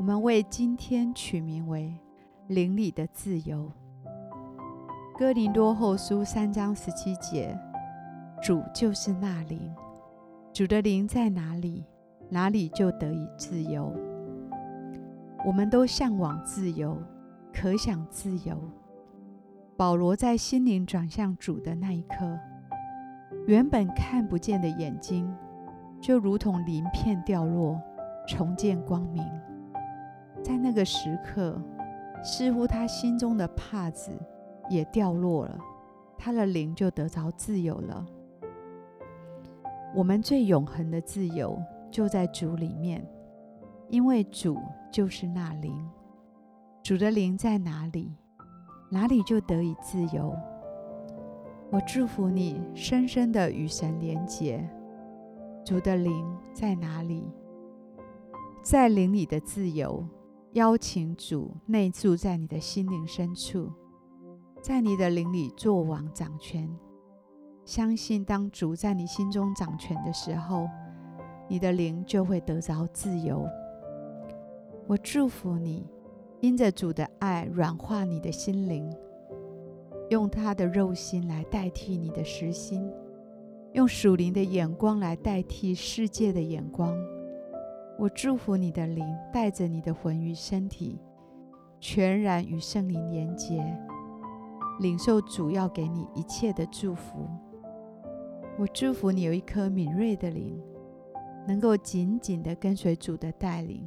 我们为今天取名为“灵里的自由”。哥林多后书三章十七节：“主就是那灵，主的灵在哪里，哪里就得以自由。”我们都向往自由，渴想自由。保罗在心灵转向主的那一刻，原本看不见的眼睛，就如同鳞片掉落，重见光明。在那个时刻，似乎他心中的帕子也掉落了，他的灵就得着自由了。我们最永恒的自由就在主里面，因为主就是那灵。主的灵在哪里，哪里就得以自由。我祝福你深深的与神连结。主的灵在哪里，在灵里的自由。邀请主内住在你的心灵深处，在你的灵里作王掌权。相信当主在你心中掌权的时候，你的灵就会得着自由。我祝福你，因着主的爱软化你的心灵，用他的肉心来代替你的实心，用属灵的眼光来代替世界的眼光。我祝福你的灵，带着你的魂与身体，全然与圣灵连结，领受主要给你一切的祝福。我祝福你有一颗敏锐的灵，能够紧紧地跟随主的带领。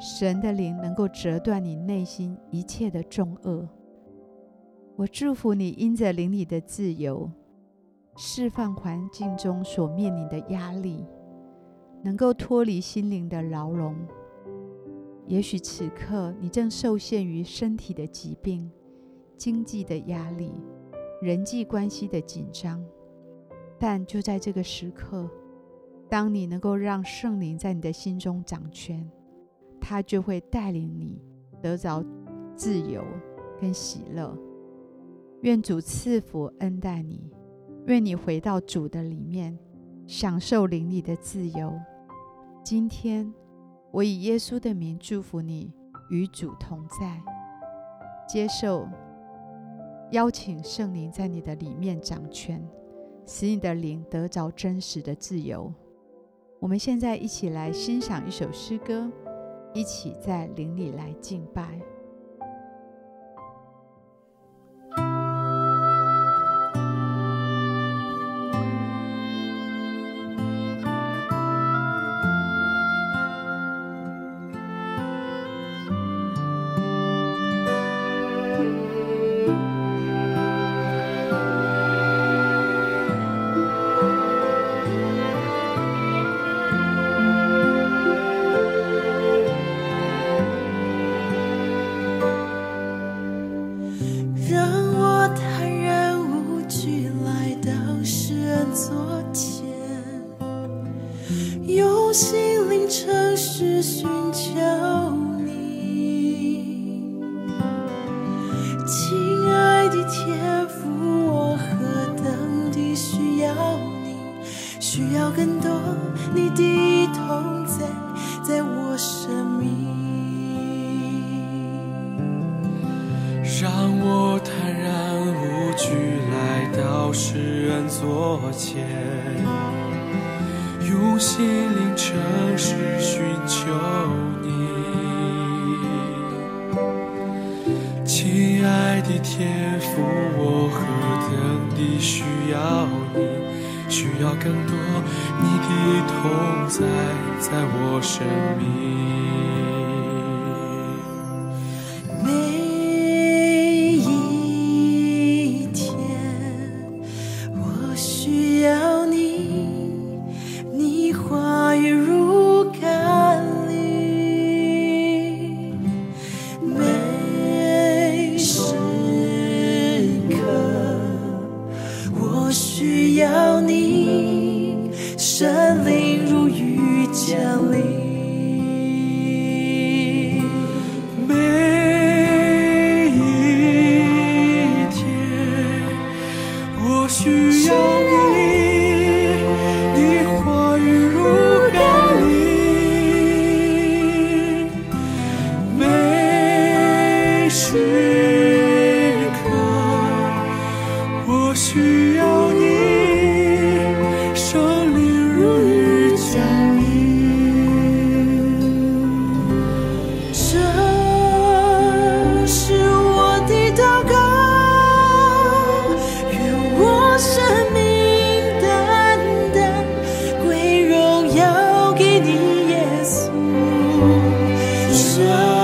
神的灵能够折断你内心一切的重轭。我祝福你因着灵里的自由，释放环境中所面临的压力。能够脱离心灵的牢笼。也许此刻你正受限于身体的疾病、经济的压力、人际关系的紧张，但就在这个时刻，当你能够让圣灵在你的心中掌权，他就会带领你得着自由跟喜乐。愿主赐福恩待你，愿你回到主的里面，享受灵里的自由。今天，我以耶稣的名祝福你，与主同在，接受邀请圣灵在你的里面掌权，使你的灵得着真实的自由。我们现在一起来欣赏一首诗歌，一起在灵里来敬拜。我坦然无惧来到世人座前，用心灵诚实寻求你。亲爱的天父，我何等地需要你，需要更多你的同在，在我生命。到你身里。Jesus.